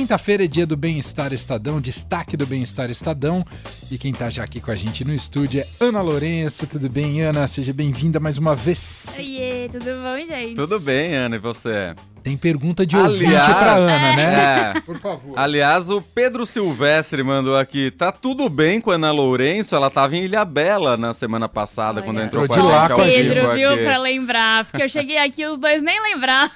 Quinta-feira é dia do Bem-Estar Estadão, destaque do Bem-Estar Estadão. E quem tá já aqui com a gente no estúdio é Ana Lourenço. Tudo bem, Ana? Seja bem-vinda mais uma vez. Oiê, tudo bom, gente? Tudo bem, Ana, e você? Tem pergunta de ouvinte Aliás, pra Ana, né? É. Por favor. Aliás, o Pedro Silvestre mandou aqui. Tá tudo bem com a Ana Lourenço? Ela tava em Ilha Bela na semana passada, Olha, quando entrou com a gente ao Pedro, viu, aqui. pra lembrar. Porque eu cheguei aqui os dois nem lembravam.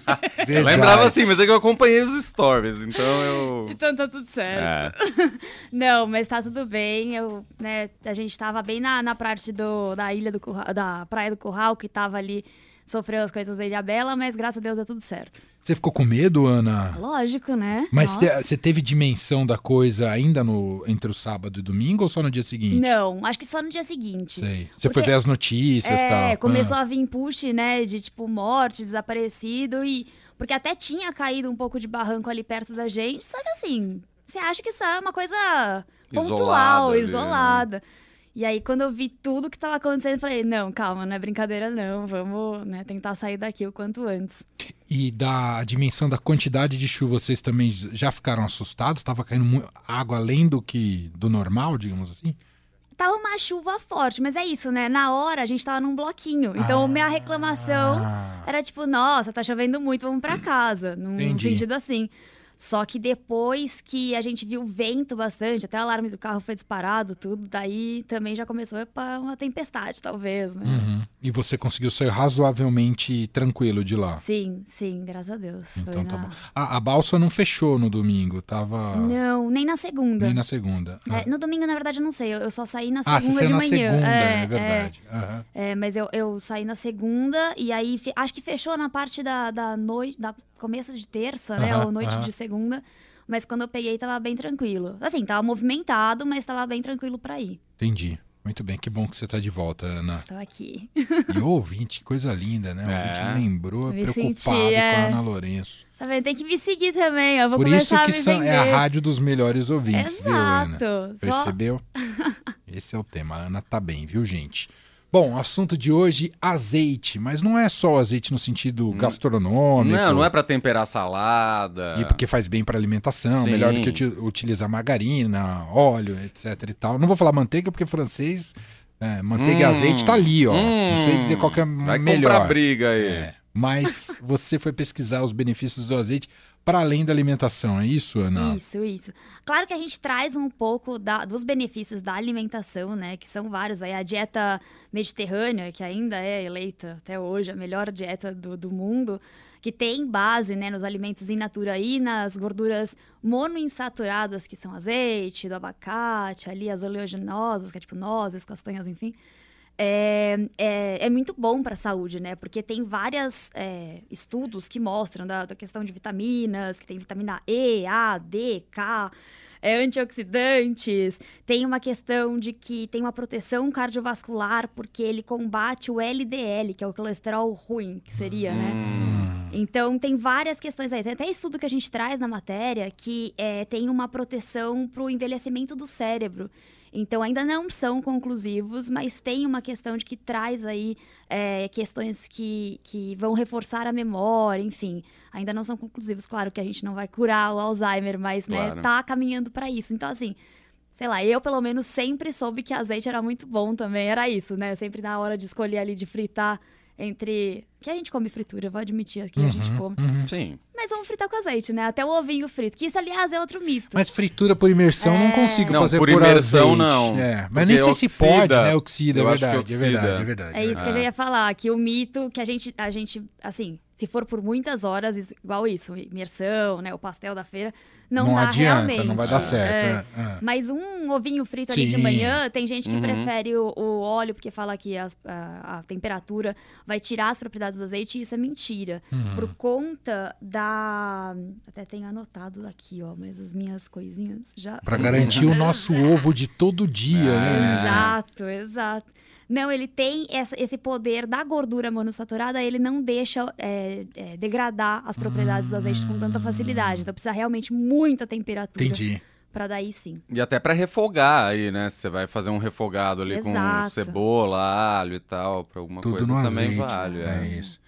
eu lembrava sim, mas é que eu acompanhei os stories, então eu... Então tá tudo certo. É. Não, mas tá tudo bem. Eu, né, a gente tava bem na, na parte do, da ilha do Curral, da Praia do Curral, que tava ali sofreu as coisas da Ilha Bela, mas graças a Deus deu tudo certo. Você ficou com medo, Ana? Lógico, né? Mas você te, teve dimensão da coisa ainda no entre o sábado e domingo ou só no dia seguinte? Não, acho que só no dia seguinte. Sei. Você foi ver as notícias e é, tal? É, começou ah. a vir push, né, de tipo morte, desaparecido e porque até tinha caído um pouco de barranco ali perto da gente, só que assim, você acha que isso é uma coisa pontual, isolada. isolada. Ali, né? E aí, quando eu vi tudo que estava acontecendo, eu falei, não, calma, não é brincadeira não, vamos né, tentar sair daqui o quanto antes. E da dimensão da quantidade de chuva, vocês também já ficaram assustados? Estava caindo água além do que do normal, digamos assim? Tava uma chuva forte, mas é isso, né? Na hora a gente tava num bloquinho. Então, ah, minha reclamação era tipo, nossa, tá chovendo muito, vamos para casa. Num Entendi. sentido assim. Só que depois que a gente viu vento bastante, até o alarme do carro foi disparado, tudo, daí também já começou para uma tempestade, talvez, né? Uhum. E você conseguiu sair razoavelmente tranquilo de lá? Sim, sim, graças a Deus. Então tá na... bom. A, a, balsa não fechou no domingo, tava. Não, nem na segunda. Nem na segunda. É, no domingo, na verdade, eu não sei. Eu só saí na ah, segunda ah, de na manhã. Segunda, é, é verdade. É, uhum. é, mas eu, eu saí na segunda e aí acho que fechou na parte da, da noite, da começo de terça, né? Ou noite de segunda. Mas quando eu peguei, tava bem tranquilo. Assim, tava movimentado, mas tava bem tranquilo para ir. Entendi. Muito bem, que bom que você está de volta, Ana. Estou aqui. E o ouvinte, coisa linda, né? O é. ouvinte lembrou, me preocupado senti, é. com a Ana Lourenço. Tá vendo? Tem que me seguir também, eu vou Por isso que são, é a rádio dos melhores ouvintes, Exato. viu, Ana? Percebeu? Só... Esse é o tema. A Ana tá bem, viu, gente? Bom, assunto de hoje, azeite. Mas não é só azeite no sentido hum. gastronômico. Não, não é para temperar salada. E porque faz bem para alimentação, Sim. melhor do que utilizar margarina, óleo, etc e tal. Não vou falar manteiga porque francês, é, manteiga hum. e azeite tá ali, ó. Hum. Não sei dizer qual que é Vai melhor. Vai briga aí. É. Mas você foi pesquisar os benefícios do azeite para além da alimentação, é isso, Ana? Isso, isso. Claro que a gente traz um pouco da, dos benefícios da alimentação, né? Que são vários. Aí a dieta mediterrânea, que ainda é eleita até hoje a melhor dieta do, do mundo, que tem base né, nos alimentos in natura e nas gorduras monoinsaturadas, que são azeite, do abacate, ali as oleaginosas, que é tipo nozes, castanhas, enfim é, é, é muito bom para a saúde, né? Porque tem vários é, estudos que mostram da, da, questão de vitaminas, que tem vitamina E, A, D, K, é, antioxidantes. Tem uma questão de que tem uma proteção cardiovascular, porque ele combate o LDL, que é o colesterol ruim, que seria, né? Hum. Então, tem várias questões aí. Tem até estudo que a gente traz na matéria que é, tem uma proteção para o envelhecimento do cérebro. Então, ainda não são conclusivos, mas tem uma questão de que traz aí é, questões que, que vão reforçar a memória, enfim. Ainda não são conclusivos. Claro que a gente não vai curar o Alzheimer, mas né, claro. né, tá caminhando para isso. Então, assim, sei lá, eu pelo menos sempre soube que azeite era muito bom também. Era isso, né? Sempre na hora de escolher ali de fritar entre. Que a gente come fritura, eu vou admitir aqui, uhum, a gente come. Uhum. Sim. Mas vamos fritar com azeite, né? Até o ovinho frito. Que isso, aliás, é outro mito. Mas fritura por imersão é... não consigo não, fazer por, por imersão azeite. não. É, mas nem sei oxida. se pode, né? Oxida, é verdade, oxida. é verdade, é verdade. É isso que eu já ia falar, que o mito que a gente, a gente assim, se for por muitas horas, igual isso, imersão, né? O pastel da feira, não, não dá adianta, realmente. não vai dar certo. É. É. Mas um ovinho frito Sim. ali de manhã, tem gente que uhum. prefere o, o, óleo, porque fala que as, a, a, temperatura vai tirar as propriedades do azeite, isso é mentira. Uhum. Por conta da. Até tenho anotado aqui, ó, mas as minhas coisinhas já. Para garantir o nosso ovo de todo dia, né? Exato, exato. Não, ele tem essa, esse poder da gordura monossaturada, ele não deixa é, é, degradar as propriedades hum. do azeite com tanta facilidade. Então precisa realmente muita temperatura. Entendi. Pra daí sim. E até para refogar aí, né? Você vai fazer um refogado ali Exato. com cebola, alho e tal, pra alguma Tudo coisa também azeite, vale. É. é isso.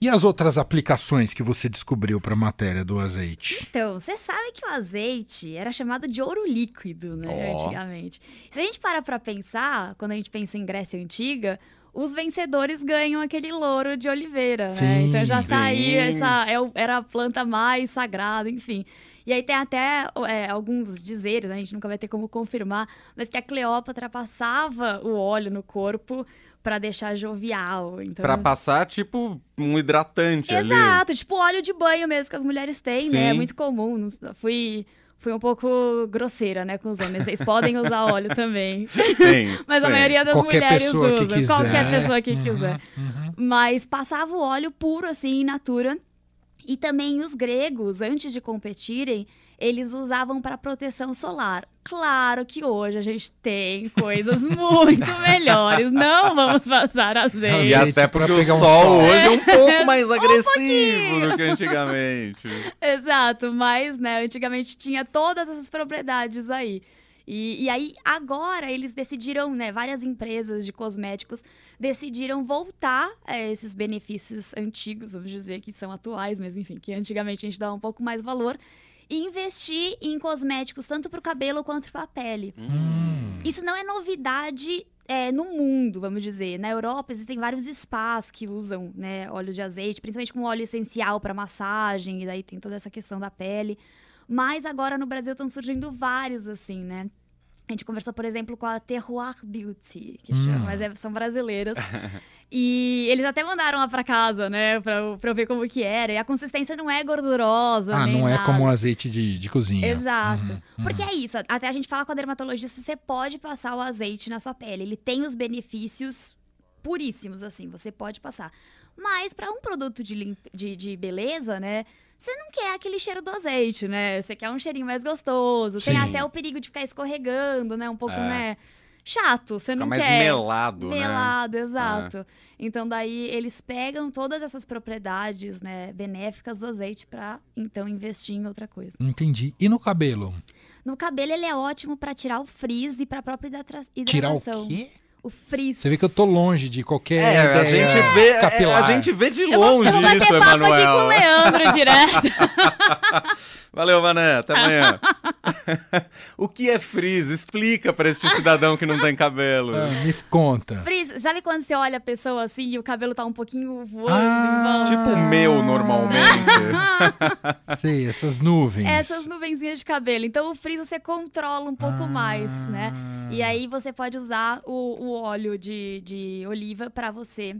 E as outras aplicações que você descobriu para a matéria do azeite? Então, você sabe que o azeite era chamado de ouro líquido, né, oh. antigamente. Se a gente para para pensar, quando a gente pensa em Grécia Antiga, os vencedores ganham aquele louro de oliveira, né? sim, né? Então já saía essa. É era a planta mais sagrada, enfim. E aí tem até é, alguns dizeres, né? a gente nunca vai ter como confirmar, mas que a Cleópatra passava o óleo no corpo para deixar jovial. Então... Para passar, tipo, um hidratante Exato, ali. Exato, tipo óleo de banho mesmo que as mulheres têm, Sim. né? É muito comum. Fui fui um pouco grosseira, né, com os homens. Vocês podem usar óleo também. Sim. Mas sim. a maioria das Qualquer mulheres usa. Qualquer pessoa que uhum, quiser. Uhum. Mas passava o óleo puro, assim, in natura. E também os gregos, antes de competirem, eles usavam para proteção solar. Claro que hoje a gente tem coisas muito melhores. Não vamos passar azeite. E até porque o sol, sol, hoje é um pouco mais agressivo um do que antigamente. Exato, mas né, antigamente tinha todas essas propriedades aí. E, e, aí, agora, eles decidiram, né? Várias empresas de cosméticos decidiram voltar a esses benefícios antigos, vamos dizer que são atuais, mas enfim, que antigamente a gente dava um pouco mais valor e investir em cosméticos tanto para o cabelo quanto para a pele. Hum. Isso não é novidade é, no mundo, vamos dizer. Na Europa existem vários spas que usam né, óleo de azeite, principalmente como óleo essencial para massagem, e daí tem toda essa questão da pele. Mas agora no Brasil estão surgindo vários, assim, né? A gente conversou, por exemplo, com a Terroir Beauty, que hum. chama, mas é, são brasileiras. e eles até mandaram lá pra casa, né, pra, pra eu ver como que era. E a consistência não é gordurosa. Ah, não é nada. como azeite de, de cozinha. Exato. Uhum, uhum. Porque é isso, até a gente fala com a dermatologista, você pode passar o azeite na sua pele. Ele tem os benefícios puríssimos, assim, você pode passar. Mas para um produto de, de, de beleza, né? Você não quer aquele cheiro do azeite, né? Você quer um cheirinho mais gostoso. Sim. Tem até o perigo de ficar escorregando, né? Um pouco, é. né? Chato, você não mais quer. melado, melado né? Melado, exato. É. Então daí eles pegam todas essas propriedades, né, benéficas do azeite para então investir em outra coisa. Entendi. E no cabelo? No cabelo ele é ótimo para tirar o frizz e para própria hidratação. Tirar o quê? O frizz. Você vê que eu tô longe de qualquer. É, a gente vê, é, a gente vê de longe eu vou, eu vou isso, Emanuel. Aqui com o Leandro direto. Valeu, Mané. Até amanhã. o que é frizz? Explica para este cidadão que não tem cabelo. Ah, me conta. Frizz, sabe quando você olha a pessoa assim e o cabelo tá um pouquinho voando ah, Tipo o meu, normalmente. Sei, essas nuvens. Essas nuvenzinhas de cabelo. Então o frizz você controla um pouco ah. mais, né? E aí você pode usar o, o óleo de, de oliva para você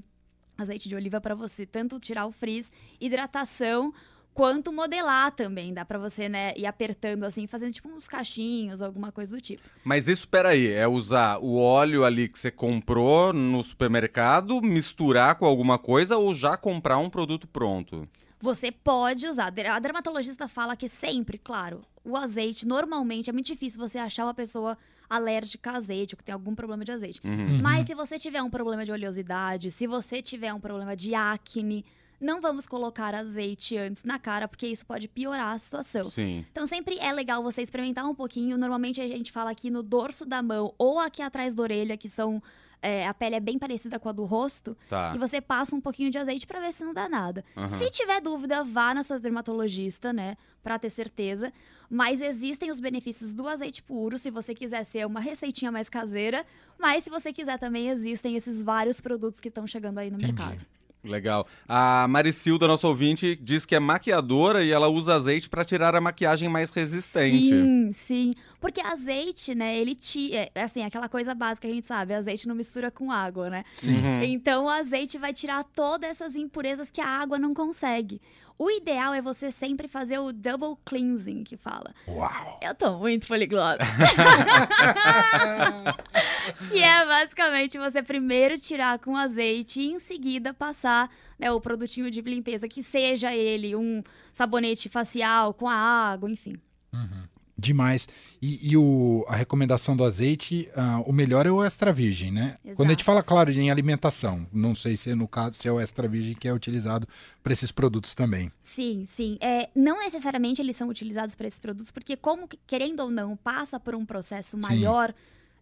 azeite de oliva para você tanto tirar o frizz, hidratação, quanto modelar também. Dá para você, né, ir apertando assim, fazendo tipo uns cachinhos, alguma coisa do tipo. Mas isso, peraí, é usar o óleo ali que você comprou no supermercado, misturar com alguma coisa ou já comprar um produto pronto? Você pode usar. A dermatologista fala que sempre, claro, o azeite, normalmente, é muito difícil você achar uma pessoa alérgica a azeite ou que tem algum problema de azeite. Uhum. Mas se você tiver um problema de oleosidade, se você tiver um problema de acne, não vamos colocar azeite antes na cara, porque isso pode piorar a situação. Sim. Então sempre é legal você experimentar um pouquinho. Normalmente a gente fala aqui no dorso da mão ou aqui atrás da orelha, que são é, a pele é bem parecida com a do rosto, tá. e você passa um pouquinho de azeite para ver se não dá nada. Uhum. Se tiver dúvida, vá na sua dermatologista, né, para ter certeza. Mas existem os benefícios do azeite puro, se você quiser ser uma receitinha mais caseira. Mas se você quiser também, existem esses vários produtos que estão chegando aí no Entendi. mercado. Legal. A Maricilda, nossa ouvinte, diz que é maquiadora e ela usa azeite para tirar a maquiagem mais resistente. Sim, sim. Porque azeite, né, ele tira, é, assim, aquela coisa básica que a gente sabe, azeite não mistura com água, né? Sim. Então o azeite vai tirar todas essas impurezas que a água não consegue. O ideal é você sempre fazer o double cleansing, que fala. Uau! Eu tô muito poliglota. que é basicamente você primeiro tirar com azeite e em seguida passar né, o produtinho de limpeza, que seja ele um sabonete facial com a água, enfim. Uhum. Demais. E, e o, a recomendação do azeite, uh, o melhor é o extra virgem, né? Exato. Quando a gente fala, claro, em alimentação, não sei se no caso se é o extra virgem que é utilizado para esses produtos também. Sim, sim. É, não necessariamente eles são utilizados para esses produtos, porque como, querendo ou não, passa por um processo maior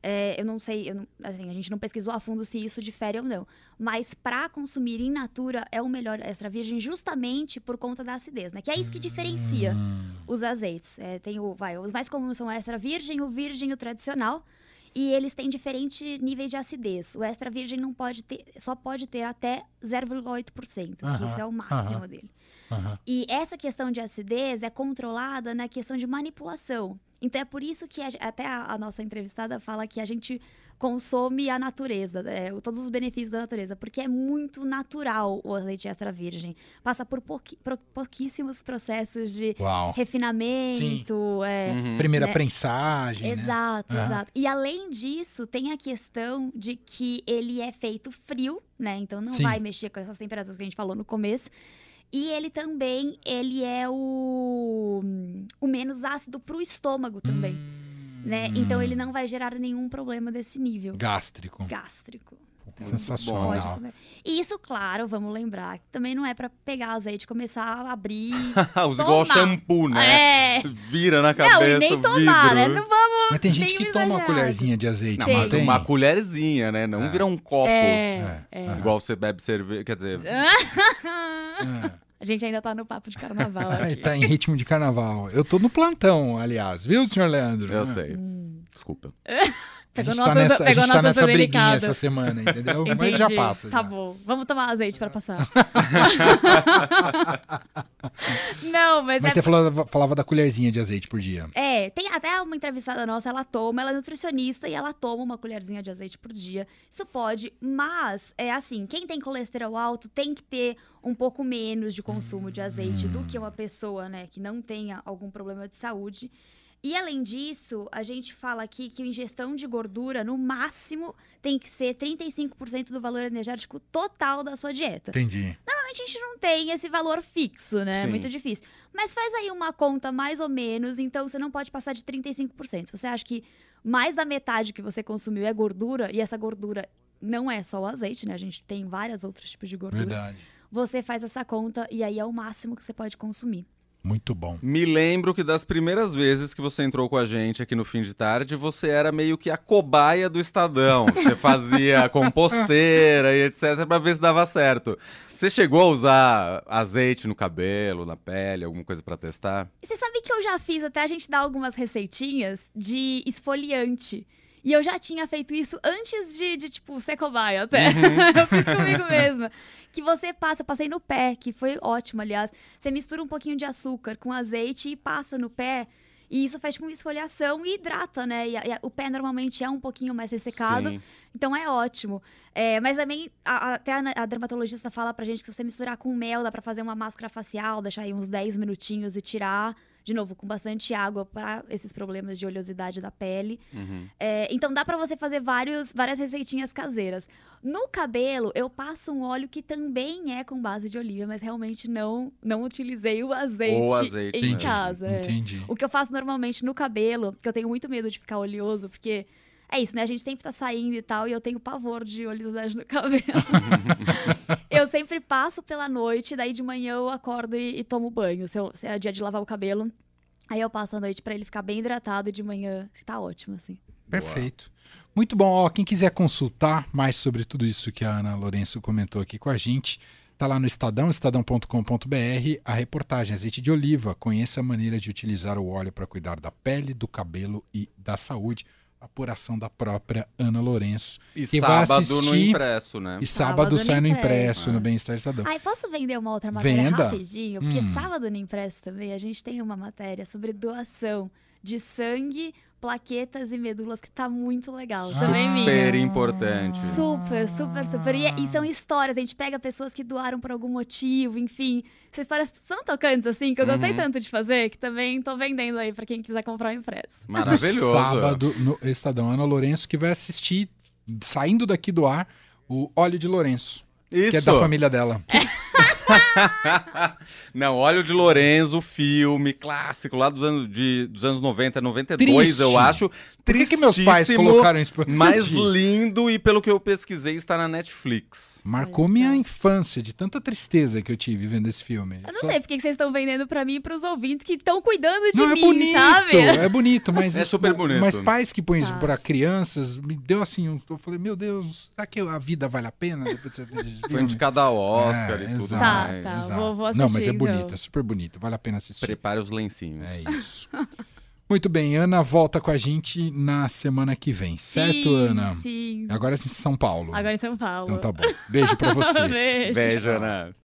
É, eu não sei, eu não- assim, a gente não pesquisou a fundo se isso difere ou não. Mas para consumir in natura é o melhor extra virgem justamente por conta da acidez, né? Que é isso que diferencia Hum, os azeites. É, tem o, vai, os mais comuns são o extra virgem, o virgem e o tradicional. E eles têm diferentes níveis de acidez. O extra virgem não pode ter, só pode ter até 0,8%, que Aham, isso é o máximo dele. E essa questão de acidez é controlada na questão de manipulação. Então é por isso que a até a, a nossa entrevistada fala que a gente consome a natureza, é, o- todos os benefícios da natureza, porque é muito natural o azeite extra virgem. Passa por pouqui- por pouquíssimos processos de Uau. refinamento, é, Uhum. Primeira né? prensagem, né? Exato, Aham. exato. E além disso, tem a questão de que ele é feito frio, né? Então não Sim. vai mexer com essas temperaturas que a gente falou no começo. E ele também, ele é o, o menos ácido pro estômago também, Hum, né? Então ele não vai gerar nenhum problema desse nível Gástrico. gástrico. Sensacional. Pode comer. E isso, claro, vamos lembrar, que também não é pra pegar azeite e começar a abrir. Os igual shampoo, né? É! Vira na cabeça, Não, e nem tomar, né? Não vamos. Mas tem gente que toma uma colherzinha de azeite. Não, Tem. mas tem? uma colherzinha, né? Não É. vira um copo. É, É, é. aham. Igual você bebe cerveja. Quer dizer, Ah, A gente ainda tá no papo de carnaval aqui. tá em ritmo de carnaval. Eu tô no plantão, aliás, viu, senhor Leandro? eu sei. Hum. Desculpa. A Pegou gente nossa, tá nessa, a gente tá nessa briguinha delicada. essa semana, entendeu? Mas já Entendi. passa. Tá já. bom. Vamos tomar azeite pra passar. Não, mas, Mas é você falava, falava da colherzinha de azeite por dia. É, tem até uma entrevistada nossa, ela toma, ela é nutricionista e ela toma uma colherzinha de azeite por dia. Isso pode, mas é assim, quem tem colesterol alto tem que ter um pouco menos de consumo de azeite do que uma pessoa, né, que não tenha algum problema de saúde. E além disso, a gente fala aqui que a ingestão de gordura, no máximo, tem que ser 35% do valor energético total da sua dieta. Entendi. Normalmente a gente não tem esse valor fixo, né? É muito difícil. Mas faz aí uma conta mais ou menos, então você não pode passar de 35%. Se você acha que mais da metade que você consumiu é gordura, e essa gordura não é só o azeite, né? A gente tem vários outros tipos de gordura. Verdade. Você faz essa conta e aí é o máximo que você pode consumir. Muito bom. Me lembro que das primeiras vezes que você entrou com a gente aqui no fim de tarde, você era meio que a cobaia do Estadão. Você fazia composteira e etc. pra ver se dava certo. Você chegou a usar azeite no cabelo, na pele, alguma coisa pra testar? E você sabe que eu já fiz até a gente dar algumas receitinhas de esfoliante. E eu já tinha feito isso antes de, de tipo, ser cobaia até. eu fiz comigo mesma. Que você passa, passei no pé, que foi ótimo, aliás. Você mistura um pouquinho de açúcar com azeite e passa no pé. E isso faz tipo uma esfoliação e hidrata, né? E, e o pé normalmente é um pouquinho mais ressecado. Sim. Então é ótimo. É, mas também, a- a- até a, a dermatologista fala pra gente que se você misturar com mel, dá pra fazer uma máscara facial, deixar aí uns 10 minutinhos e tirar, de novo, com bastante água para esses problemas de oleosidade da pele. Uhum. É, então dá pra você fazer vários, várias receitinhas caseiras. No cabelo, eu passo um óleo que também é com base de oliva, mas realmente não, não utilizei o azeite, O azeite em mesmo. casa. é. Entendi. O que eu faço normalmente no cabelo, que eu tenho muito medo de ficar oleoso, porque é isso, né? A gente sempre tá saindo e tal, e eu tenho pavor de oleosidade no cabelo. eu sempre passo pela noite, daí de manhã eu acordo e, e tomo banho. Se, eu- se é dia de lavar o cabelo, aí eu passo a noite pra ele ficar bem hidratado e de manhã tá ótimo, assim. Perfeito. Muito bom. Ó, quem quiser consultar mais sobre tudo isso que a Ana Lourenço comentou aqui com a gente, tá lá no Estadão, estadão.com.br, a reportagem Azeite de Oliva. Conheça a maneira de utilizar o óleo para cuidar da pele, do cabelo e da saúde. Apuração da própria Ana Lourenço. E vai sábado no assistir- impresso, né? E Sábado sábado, no sai no impresso. impresso, no Ah. Bem-Estar Estadão. Ai, posso vender uma outra matéria Venda. rapidinho? Porque Hum. sábado no Impresso também a gente tem uma matéria sobre doação de sangue, plaquetas e medulas que tá muito legal. Também minha. Super importante. Super, super, super. E, e são histórias, a gente pega pessoas que doaram por algum motivo, enfim. Essas histórias são tocantes, assim, que eu gostei Uhum. tanto de fazer, que também tô vendendo aí pra quem quiser comprar o impresso. Maravilhoso. Sábado no Estadão. Ana Lourenço que vai assistir, saindo daqui do ar, o Óleo de Lourenço, Isso. que é da família dela. Não, olha o de Lorenzo, filme clássico lá dos anos, de, dos anos 90, 92, Triste. eu acho. Por que, que meus pais colocaram isso pra Mais lindo e pelo que eu pesquisei está na Netflix. Marcou Olha minha só. infância, de tanta tristeza que eu tive vendo esse filme. Eu não Só- sei por que que vocês estão vendendo pra mim e pros ouvintes que estão cuidando de Não, mim, é bonito, sabe? é bonito, mas É isso- super bonito. Mas pais que põem isso Tá. pra crianças, me deu assim, um- eu falei, meu Deus, será que a vida vale a pena depois Foi indicado ao Oscar É, e tudo exato, Tá, mais. tá. exato. vou- vou Não, mas assistir, é bonito, então. é super bonito, vale a pena assistir. Prepare os lencinhos. É isso. Muito bem, Ana volta com a gente na semana que vem, certo, sim, Ana? Sim. Agora é em São Paulo. Agora em São Paulo. Então tá bom. Beijo pra você. Beijo. Beijo, Ana.